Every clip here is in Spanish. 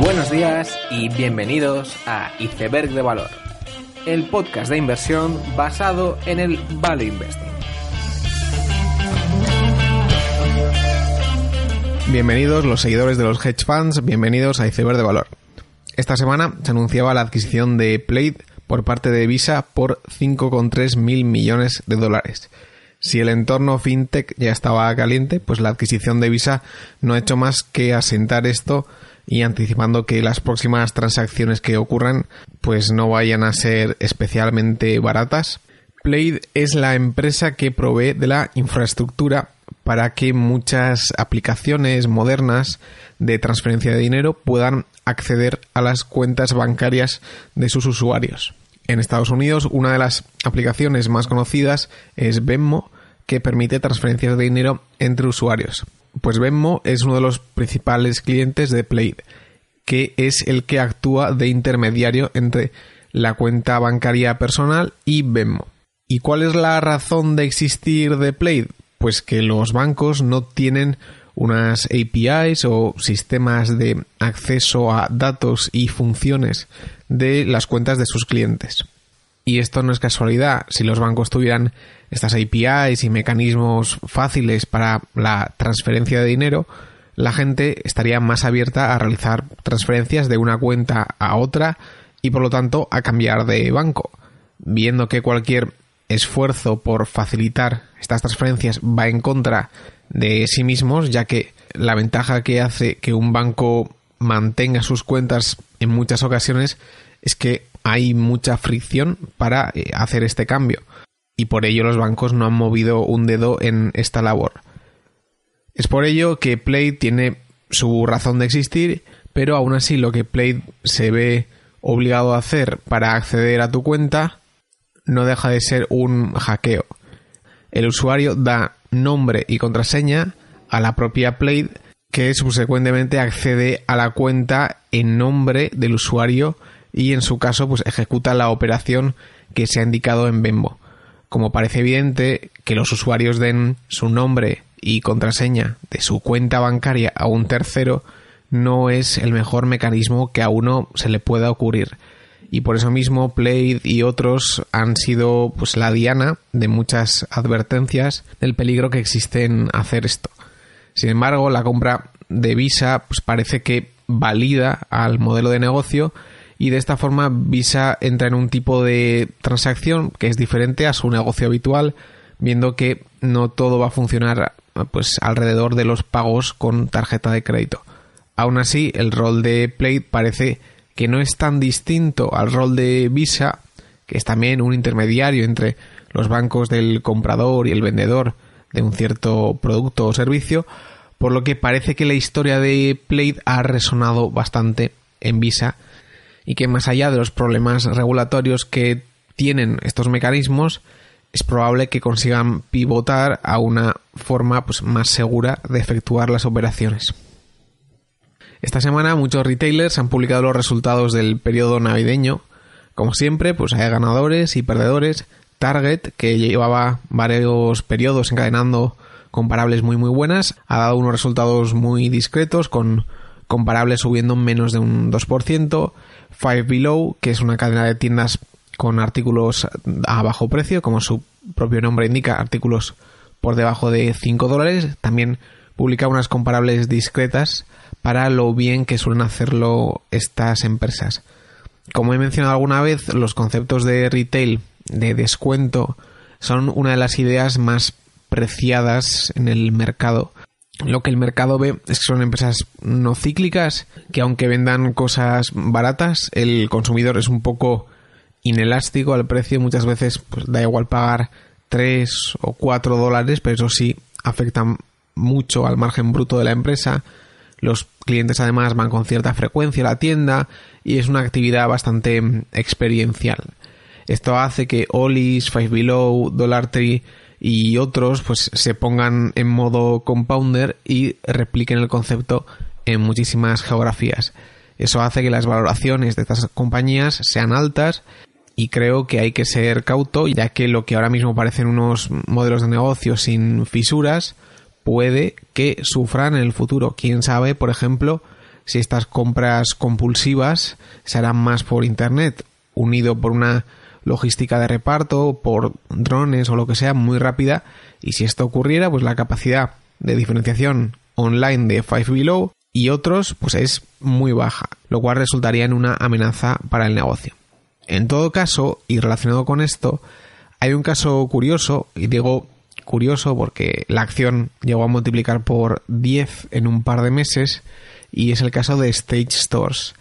Buenos días y bienvenidos a Iceberg de Valor, el podcast de inversión basado en el Value Investing. Bienvenidos los seguidores de los hedge funds, bienvenidos a Iceberg de Valor. Esta semana se anunciaba la adquisición de Plate por parte de Visa por 5,3 mil millones de dólares. Si el entorno fintech ya estaba caliente, pues la adquisición de Visa no ha hecho más que asentar esto y anticipando que las próximas transacciones que ocurran pues no vayan a ser especialmente baratas. Plaid es la empresa que provee de la infraestructura para que muchas aplicaciones modernas de transferencia de dinero puedan acceder a las cuentas bancarias de sus usuarios. En Estados Unidos, una de las aplicaciones más conocidas es Venmo, que permite transferencias de dinero entre usuarios. Pues Venmo es uno de los principales clientes de Plaid, que es el que actúa de intermediario entre la cuenta bancaria personal y Venmo. ¿Y cuál es la razón de existir de Plaid? Pues que los bancos no tienen unas APIs o sistemas de acceso a datos y funciones de las cuentas de sus clientes. Y esto no es casualidad. Si los bancos tuvieran estas APIs y mecanismos fáciles para la transferencia de dinero, la gente estaría más abierta a realizar transferencias de una cuenta a otra y por lo tanto a cambiar de banco. Viendo que cualquier esfuerzo por facilitar estas transferencias va en contra de sí mismos, ya que la ventaja que hace que un banco mantenga sus cuentas en muchas ocasiones es que hay mucha fricción para eh, hacer este cambio y por ello los bancos no han movido un dedo en esta labor. Es por ello que Play tiene su razón de existir, pero aún así lo que Play se ve obligado a hacer para acceder a tu cuenta no deja de ser un hackeo. El usuario da nombre y contraseña a la propia Play que subsecuentemente accede a la cuenta en nombre del usuario y en su caso pues ejecuta la operación que se ha indicado en Bembo. Como parece evidente que los usuarios den su nombre y contraseña de su cuenta bancaria a un tercero no es el mejor mecanismo que a uno se le pueda ocurrir. Y por eso mismo Play y otros han sido pues la diana de muchas advertencias del peligro que existe en hacer esto. Sin embargo, la compra de Visa pues parece que valida al modelo de negocio y de esta forma Visa entra en un tipo de transacción que es diferente a su negocio habitual, viendo que no todo va a funcionar pues alrededor de los pagos con tarjeta de crédito. Aún así, el rol de Play parece que no es tan distinto al rol de Visa, que es también un intermediario entre los bancos del comprador y el vendedor de un cierto producto o servicio, por lo que parece que la historia de Play ha resonado bastante en Visa y que más allá de los problemas regulatorios que tienen estos mecanismos, es probable que consigan pivotar a una forma pues, más segura de efectuar las operaciones. Esta semana muchos retailers han publicado los resultados del periodo navideño. Como siempre, pues hay ganadores y perdedores. Target, que llevaba varios periodos encadenando comparables muy muy buenas, ha dado unos resultados muy discretos con comparables subiendo menos de un 2%. Five Below, que es una cadena de tiendas con artículos a bajo precio, como su propio nombre indica, artículos por debajo de 5 dólares. También publica unas comparables discretas para lo bien que suelen hacerlo estas empresas. Como he mencionado alguna vez, los conceptos de retail, de descuento, son una de las ideas más preciadas en el mercado lo que el mercado ve es que son empresas no cíclicas, que aunque vendan cosas baratas, el consumidor es un poco inelástico al precio. Muchas veces pues, da igual pagar 3 o 4 dólares, pero eso sí, afectan mucho al margen bruto de la empresa. Los clientes además van con cierta frecuencia a la tienda y es una actividad bastante mm, experiencial. Esto hace que Ollie's, Five Below, Dollar Tree y otros pues se pongan en modo compounder y repliquen el concepto en muchísimas geografías. Eso hace que las valoraciones de estas compañías sean altas y creo que hay que ser cauto ya que lo que ahora mismo parecen unos modelos de negocio sin fisuras puede que sufran en el futuro. Quién sabe, por ejemplo, si estas compras compulsivas se harán más por internet, unido por una logística de reparto, por drones o lo que sea muy rápida. Y si esto ocurriera, pues la capacidad de diferenciación online de Five Below y otros, pues es muy baja, lo cual resultaría en una amenaza para el negocio. En todo caso, y relacionado con esto, hay un caso curioso, y digo curioso porque la acción llegó a multiplicar por 10 en un par de meses, y es el caso de Stage Stores.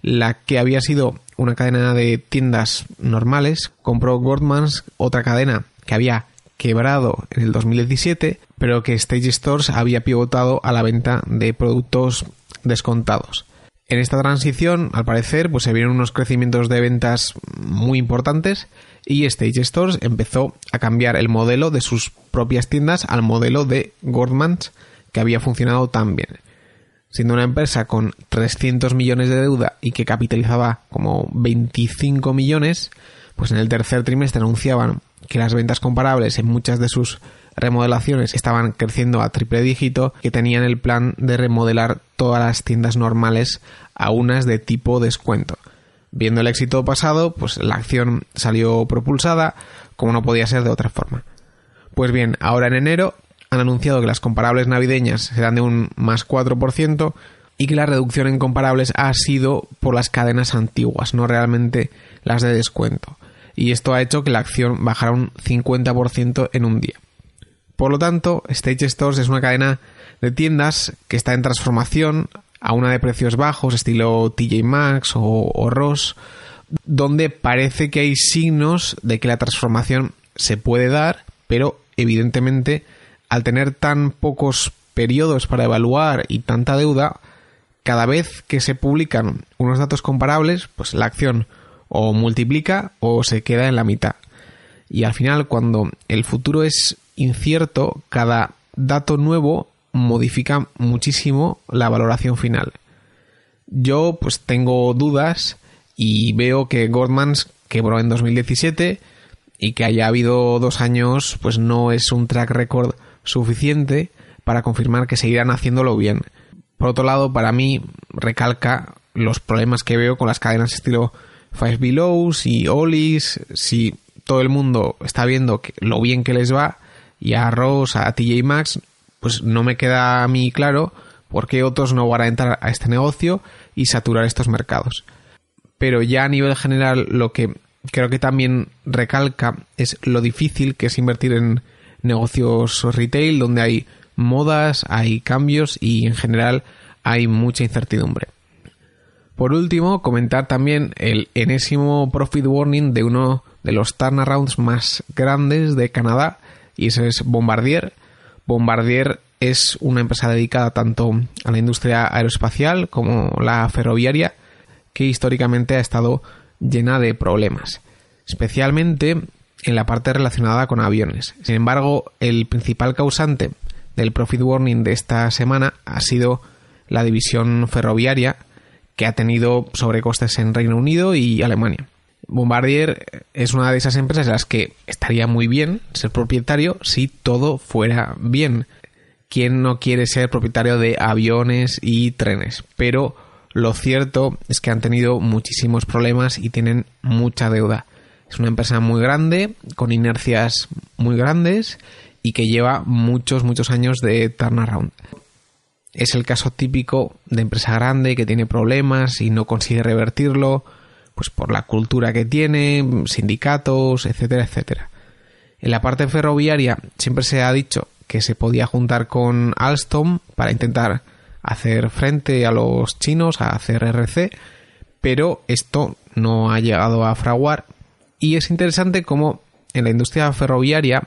La que había sido una cadena de tiendas normales, compró Gordmans, otra cadena que había quebrado en el 2017, pero que Stage Stores había pivotado a la venta de productos descontados. En esta transición, al parecer, pues se vieron unos crecimientos de ventas muy importantes y Stage Stores empezó a cambiar el modelo de sus propias tiendas al modelo de Gordmans que había funcionado tan bien. Siendo una empresa con 300 millones de deuda y que capitalizaba como 25 millones, pues en el tercer trimestre anunciaban que las ventas comparables en muchas de sus remodelaciones estaban creciendo a triple dígito, que tenían el plan de remodelar todas las tiendas normales a unas de tipo descuento. Viendo el éxito pasado, pues la acción salió propulsada, como no podía ser de otra forma. Pues bien, ahora en enero han anunciado que las comparables navideñas serán de un más 4% y que la reducción en comparables ha sido por las cadenas antiguas, no realmente las de descuento. Y esto ha hecho que la acción bajara un 50% en un día. Por lo tanto, Stage Stores es una cadena de tiendas que está en transformación a una de precios bajos, estilo TJ Maxx o, o Ross, donde parece que hay signos de que la transformación se puede dar, pero evidentemente al tener tan pocos periodos para evaluar y tanta deuda, cada vez que se publican unos datos comparables, pues la acción o multiplica o se queda en la mitad. Y al final, cuando el futuro es incierto, cada dato nuevo modifica muchísimo la valoración final. Yo pues tengo dudas y veo que Goldman's quebró en 2017 y que haya habido dos años pues no es un track record suficiente para confirmar que seguirán haciéndolo bien. Por otro lado, para mí recalca los problemas que veo con las cadenas estilo Five Belows y Ollie's. Si todo el mundo está viendo lo bien que les va y a Ross, a TJ Maxx, pues no me queda a mí claro por qué otros no van a entrar a este negocio y saturar estos mercados. Pero ya a nivel general lo que creo que también recalca es lo difícil que es invertir en negocios retail donde hay modas, hay cambios y en general hay mucha incertidumbre. Por último, comentar también el enésimo profit warning de uno de los turnarounds más grandes de Canadá y ese es Bombardier. Bombardier es una empresa dedicada tanto a la industria aeroespacial como la ferroviaria que históricamente ha estado llena de problemas. Especialmente en la parte relacionada con aviones. Sin embargo, el principal causante del profit warning de esta semana ha sido la división ferroviaria que ha tenido sobrecostes en Reino Unido y Alemania. Bombardier es una de esas empresas en las que estaría muy bien ser propietario si todo fuera bien. ¿Quién no quiere ser propietario de aviones y trenes? Pero lo cierto es que han tenido muchísimos problemas y tienen mucha deuda. Es una empresa muy grande, con inercias muy grandes y que lleva muchos, muchos años de turnaround. Es el caso típico de empresa grande que tiene problemas y no consigue revertirlo, pues por la cultura que tiene, sindicatos, etcétera, etcétera. En la parte ferroviaria siempre se ha dicho que se podía juntar con Alstom para intentar hacer frente a los chinos, a hacer pero esto no ha llegado a fraguar y es interesante cómo en la industria ferroviaria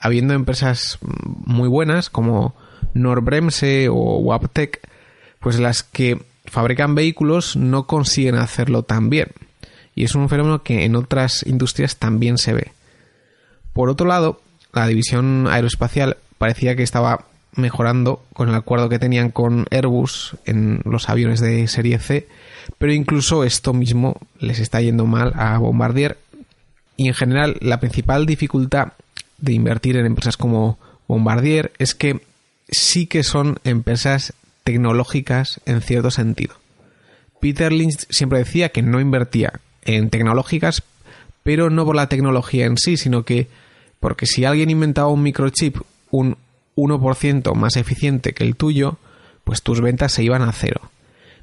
habiendo empresas muy buenas como Norbremse o Waptec, pues las que fabrican vehículos no consiguen hacerlo tan bien. Y es un fenómeno que en otras industrias también se ve. Por otro lado, la división aeroespacial parecía que estaba mejorando con el acuerdo que tenían con Airbus en los aviones de serie C, pero incluso esto mismo les está yendo mal a Bombardier y en general la principal dificultad de invertir en empresas como Bombardier es que sí que son empresas tecnológicas en cierto sentido. Peter Lynch siempre decía que no invertía en tecnológicas, pero no por la tecnología en sí, sino que porque si alguien inventaba un microchip un 1% más eficiente que el tuyo, pues tus ventas se iban a cero.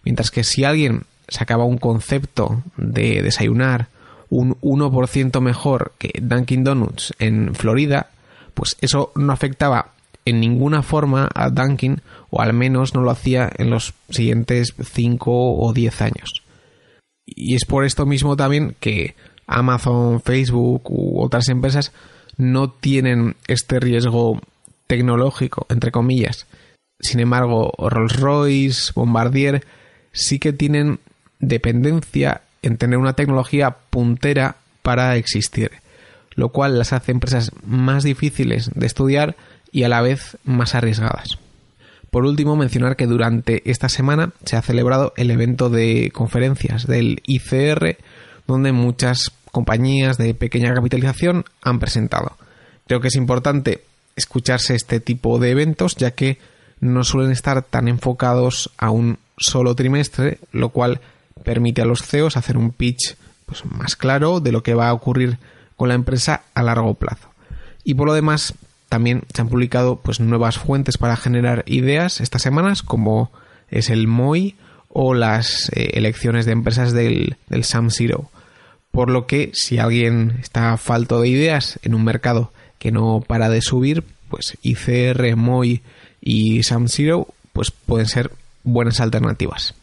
Mientras que si alguien sacaba un concepto de desayunar un 1% mejor que Dunkin' Donuts en Florida, pues eso no afectaba en ninguna forma a Dunkin' o al menos no lo hacía en los siguientes 5 o 10 años. Y es por esto mismo también que Amazon, Facebook u otras empresas no tienen este riesgo tecnológico, entre comillas. Sin embargo, Rolls-Royce, Bombardier sí que tienen dependencia en tener una tecnología puntera para existir, lo cual las hace empresas más difíciles de estudiar y a la vez más arriesgadas. Por último, mencionar que durante esta semana se ha celebrado el evento de conferencias del ICR, donde muchas compañías de pequeña capitalización han presentado. Creo que es importante escucharse este tipo de eventos, ya que no suelen estar tan enfocados a un solo trimestre, lo cual permite a los CEOs hacer un pitch pues, más claro de lo que va a ocurrir con la empresa a largo plazo. Y por lo demás, también se han publicado pues, nuevas fuentes para generar ideas estas semanas, como es el MOI o las eh, elecciones de empresas del, del Sam Zero. Por lo que si alguien está falto de ideas en un mercado que no para de subir, pues ICR, MOI y Sam Zero pues pueden ser buenas alternativas.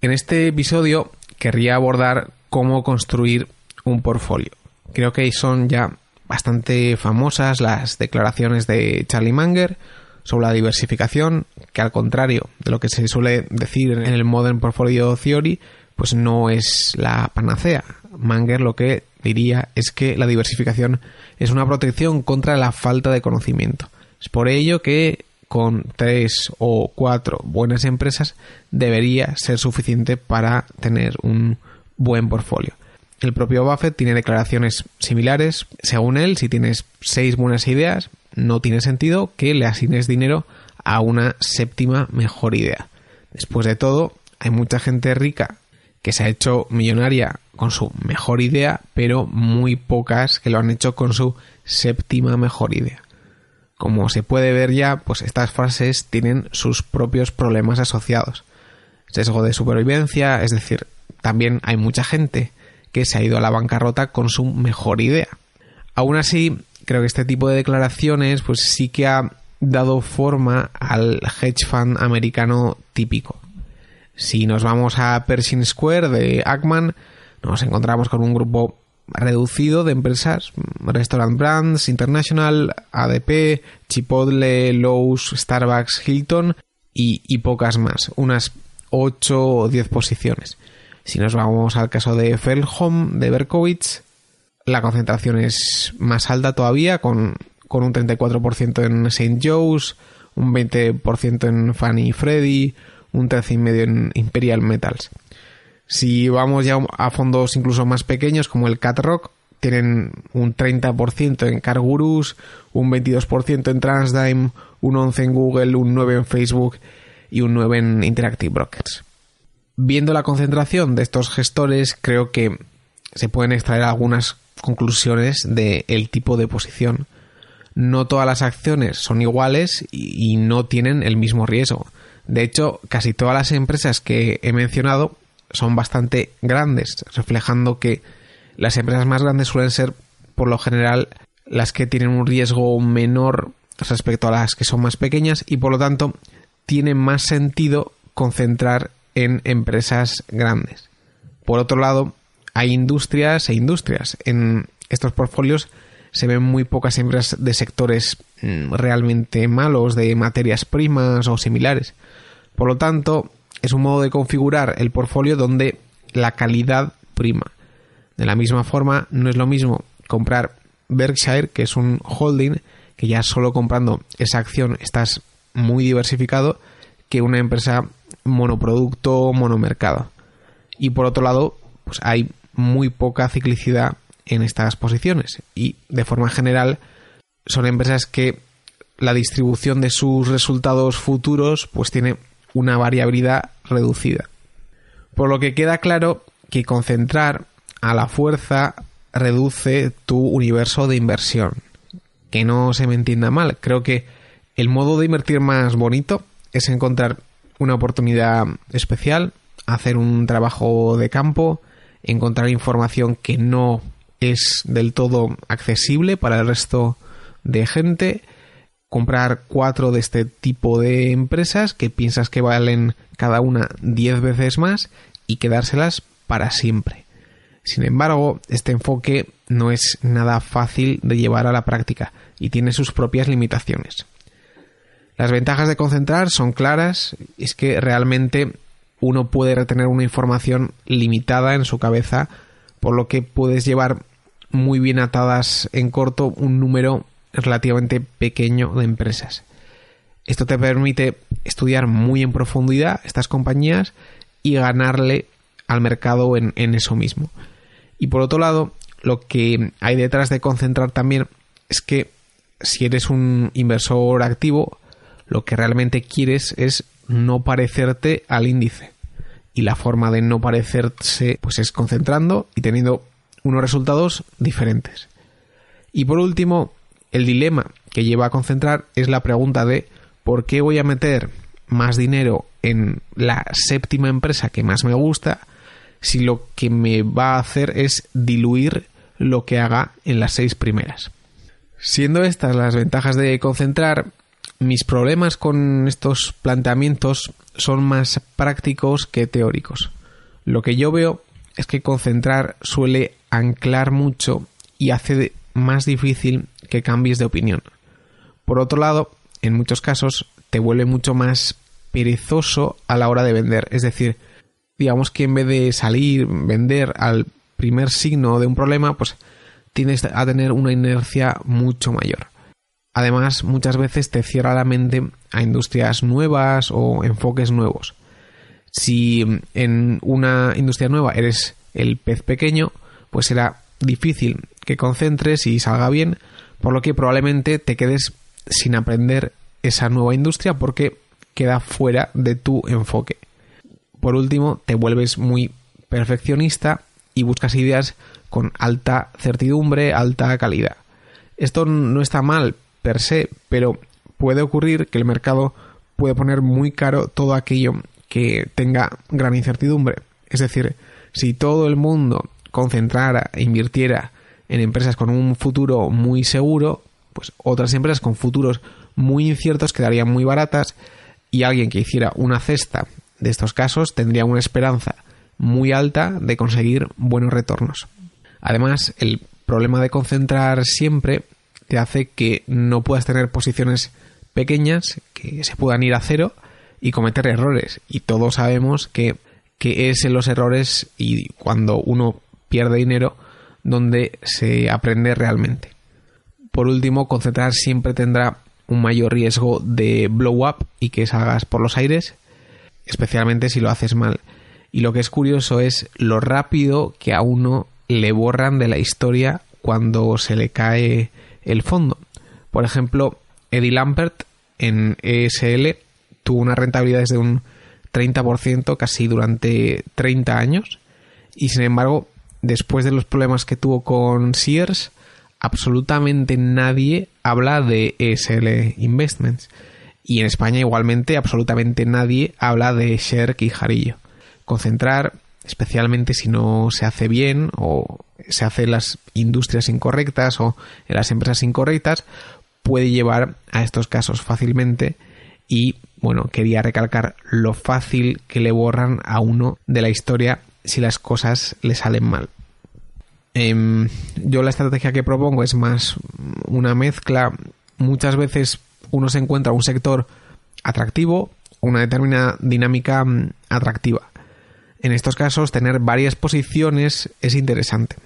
En este episodio querría abordar cómo construir un portfolio. Creo que son ya bastante famosas las declaraciones de Charlie Munger sobre la diversificación, que al contrario de lo que se suele decir en el Modern Portfolio Theory, pues no es la panacea. Munger lo que diría es que la diversificación es una protección contra la falta de conocimiento. Es por ello que con tres o cuatro buenas empresas debería ser suficiente para tener un buen portfolio. El propio Buffett tiene declaraciones similares. Según él, si tienes seis buenas ideas, no tiene sentido que le asignes dinero a una séptima mejor idea. Después de todo, hay mucha gente rica que se ha hecho millonaria con su mejor idea, pero muy pocas que lo han hecho con su séptima mejor idea. Como se puede ver ya, pues estas frases tienen sus propios problemas asociados. Sesgo de supervivencia, es decir, también hay mucha gente que se ha ido a la bancarrota con su mejor idea. Aún así, creo que este tipo de declaraciones pues sí que ha dado forma al hedge fund americano típico. Si nos vamos a Pershing Square de Ackman, nos encontramos con un grupo reducido de empresas, Restaurant Brands, International, ADP, Chipotle, Lowe's, Starbucks, Hilton y, pocas más, unas 8 o 10 posiciones. Si nos vamos al caso de Feldholm, de Berkowitz, la concentración es más alta todavía, con, con un 34% en St. Joe's, un 20% en Fanny Freddy, un 13,5% en Imperial Metals. Si vamos ya a fondos incluso más pequeños como el Cat Rock, tienen un 30% en CarGurus, un 22% en Transdime, un 11% en Google, un 9% en Facebook y un 9% en Interactive Brokers. Viendo la concentración de estos gestores, creo que se pueden extraer algunas conclusiones del tipo de posición. No todas las acciones son iguales y no tienen el mismo riesgo. De hecho, casi todas las empresas que he mencionado son bastante grandes, reflejando que las empresas más grandes suelen ser, por lo general, las que tienen un riesgo menor respecto a las que son más pequeñas y por lo tanto tiene más sentido concentrar en empresas grandes. Por otro lado, hay industrias e industrias. En estos portfolios se ven muy pocas empresas de sectores mm, realmente malos, de materias primas o similares. Por lo tanto, es un modo de configurar el portfolio donde la calidad prima. De la misma forma, no es lo mismo comprar Berkshire, que es un holding, que ya solo comprando esa acción estás muy diversificado, que una empresa monoproducto, monomercado. Y por otro lado, pues hay muy poca ciclicidad en estas posiciones y de forma general son empresas que la distribución de sus resultados futuros pues tiene una variabilidad reducida. Por lo que queda claro que concentrar a la fuerza reduce tu universo de inversión. Que no se me entienda mal, creo que el modo de invertir más bonito es encontrar una oportunidad especial, hacer un trabajo de campo, encontrar información que no es del todo accesible para el resto de gente, comprar cuatro de este tipo de empresas que piensas que valen cada una diez veces más y quedárselas para siempre. Sin embargo, este enfoque no es nada fácil de llevar a la práctica y tiene sus propias limitaciones. Las ventajas de concentrar son claras, es que realmente uno puede retener una información limitada en su cabeza, por lo que puedes llevar muy bien atadas en corto un número relativamente pequeño de empresas. Esto te permite estudiar muy en profundidad estas compañías y ganarle al mercado en, en, eso mismo. Y por otro lado, lo que hay detrás de concentrar también es que si eres un inversor activo, lo que realmente quieres es no parecerte al índice. Y la forma de no parecerse pues es concentrando y teniendo unos resultados diferentes. Y por último, el dilema que lleva a concentrar es la pregunta de ¿por qué voy a meter más dinero en la séptima empresa que más me gusta si lo que me va a hacer es diluir lo que haga en las seis primeras? Siendo estas las ventajas de concentrar, mis problemas con estos planteamientos son más prácticos que teóricos. Lo que yo veo es que concentrar suele anclar mucho y hace más difícil que cambies de opinión. Por otro lado, en muchos casos te vuelve mucho más perezoso a la hora de vender. Es decir, digamos que en vez de salir, vender al primer signo de un problema, pues tienes a tener una inercia mucho mayor. Además, muchas veces te cierra la mente a industrias nuevas o enfoques nuevos. Si en una industria nueva eres el pez pequeño, pues será difícil que concentres y salga bien, por lo que probablemente te quedes sin aprender esa nueva industria porque queda fuera de tu enfoque. Por último, te vuelves muy perfeccionista y buscas ideas con alta certidumbre, alta calidad. Esto no está mal per se, pero puede ocurrir que el mercado puede poner muy caro todo aquello que tenga gran incertidumbre. Es decir, si todo el mundo concentrara e invirtiera en empresas con un futuro muy seguro, pues otras empresas con futuros muy inciertos quedarían muy baratas y alguien que hiciera una cesta de estos casos tendría una esperanza muy alta de conseguir buenos retornos. Además, el problema de concentrar siempre te hace que no puedas tener posiciones pequeñas que se puedan ir a cero y cometer errores. Y todos sabemos que, que es en los errores y cuando uno pierde dinero donde se aprende realmente. Por último, concentrar siempre tendrá un mayor riesgo de blow up y que salgas por los aires, especialmente si lo haces mal. Y lo que es curioso es lo rápido que a uno le borran de la historia cuando se le cae el fondo. Por ejemplo, Eddie Lampert en ESL tuvo una rentabilidad de un 30% casi durante 30 años y sin embargo después de los problemas que tuvo con Sears, absolutamente nadie habla de ESL Investments. Y en España igualmente absolutamente nadie habla de Sherk y Jarillo. Concentrar, especialmente si no se hace bien o se hace en las industrias incorrectas o en las empresas incorrectas, puede llevar a estos casos fácilmente y bueno, quería recalcar lo fácil que le borran a uno de la historia si las cosas le salen mal. Em, yo la estrategia que propongo es más una mezcla. Muchas veces uno se encuentra un sector atractivo, una determinada dinámica mm, atractiva. En estos casos, tener varias posiciones es interesante.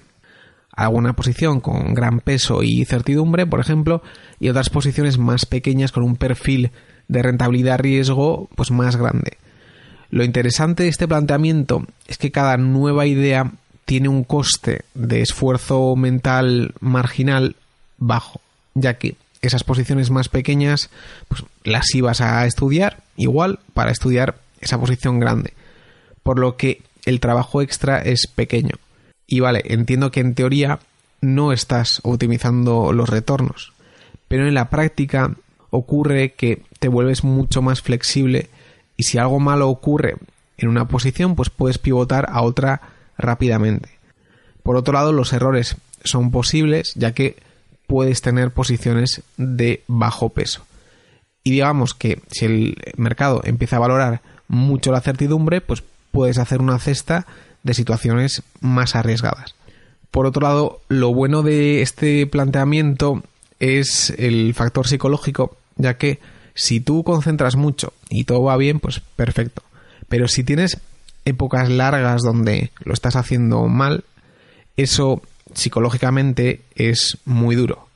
Alguna posición con gran peso y certidumbre, por ejemplo, y otras posiciones más pequeñas con un perfil de rentabilidad-riesgo pues más grande. Lo interesante de este planteamiento es que cada nueva idea tiene un coste de esfuerzo mental marginal bajo, ya que esas posiciones más pequeñas pues las ibas a estudiar igual para estudiar esa posición grande. Por lo que el trabajo extra es pequeño. Y vale, entiendo que en teoría no estás optimizando los retornos, pero en la práctica ocurre que te vuelves mucho más flexible y si algo malo ocurre en una posición, pues puedes pivotar a otra rápidamente. Por otro lado, los errores son posibles ya que puedes tener posiciones de bajo peso. Y digamos que si el mercado empieza a valorar mucho la certidumbre, pues puedes hacer una cesta de situaciones más arriesgadas. Por otro lado, lo bueno de este planteamiento es el factor psicológico, ya que si tú concentras mucho y todo va bien, pues perfecto. Pero si tienes épocas largas donde lo estás haciendo mal, eso psicológicamente es muy duro.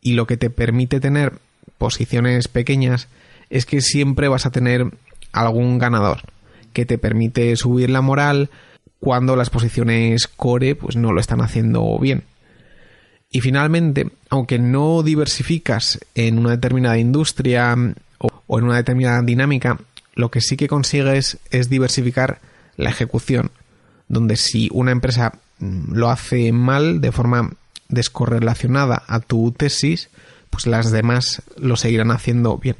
Y lo que te permite tener posiciones pequeñas es que siempre vas a tener algún ganador que te permite subir la moral cuando las posiciones core pues no lo están haciendo bien. Y finalmente, aunque no diversificas en una determinada industria o en una determinada dinámica, lo que sí que consigues es diversificar la ejecución, donde si una empresa mm, lo hace mal de forma descorrelacionada a tu tesis, pues las demás lo seguirán haciendo bien.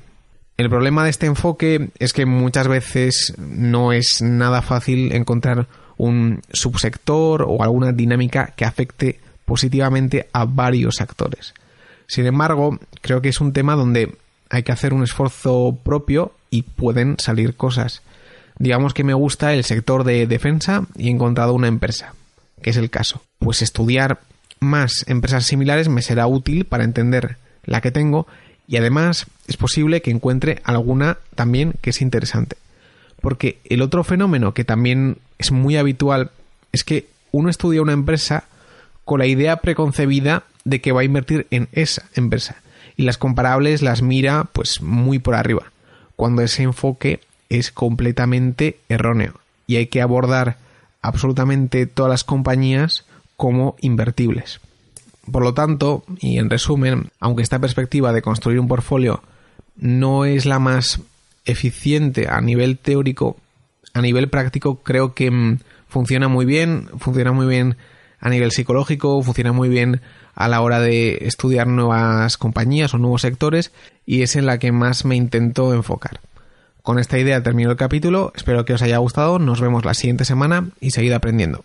El problema de este enfoque es que muchas veces no es nada fácil encontrar un subsector o alguna dinámica que afecte positivamente a varios actores. Sin embargo, creo que es un tema donde hay que hacer un esfuerzo propio y pueden salir cosas digamos que me gusta el sector de defensa y he encontrado una empresa, que es el caso. Pues estudiar más empresas similares me será útil para entender la que tengo y además es posible que encuentre alguna también que es interesante. Porque el otro fenómeno que también es muy habitual es que uno estudia una empresa con la idea preconcebida de que va a invertir en esa empresa y las comparables las mira pues muy por arriba, cuando ese enfoque es completamente erróneo y hay que abordar absolutamente todas las compañías como invertibles. Por lo tanto, y en resumen, aunque esta perspectiva de construir un portfolio no es la más eficiente a nivel teórico, a nivel práctico creo que mm, funciona muy bien, funciona muy bien a nivel psicológico, funciona muy bien a la hora de estudiar nuevas compañías o nuevos sectores y es en la que más me intento enfocar. Con esta idea termino el capítulo, espero que os haya gustado, nos vemos la siguiente semana y seguid aprendiendo.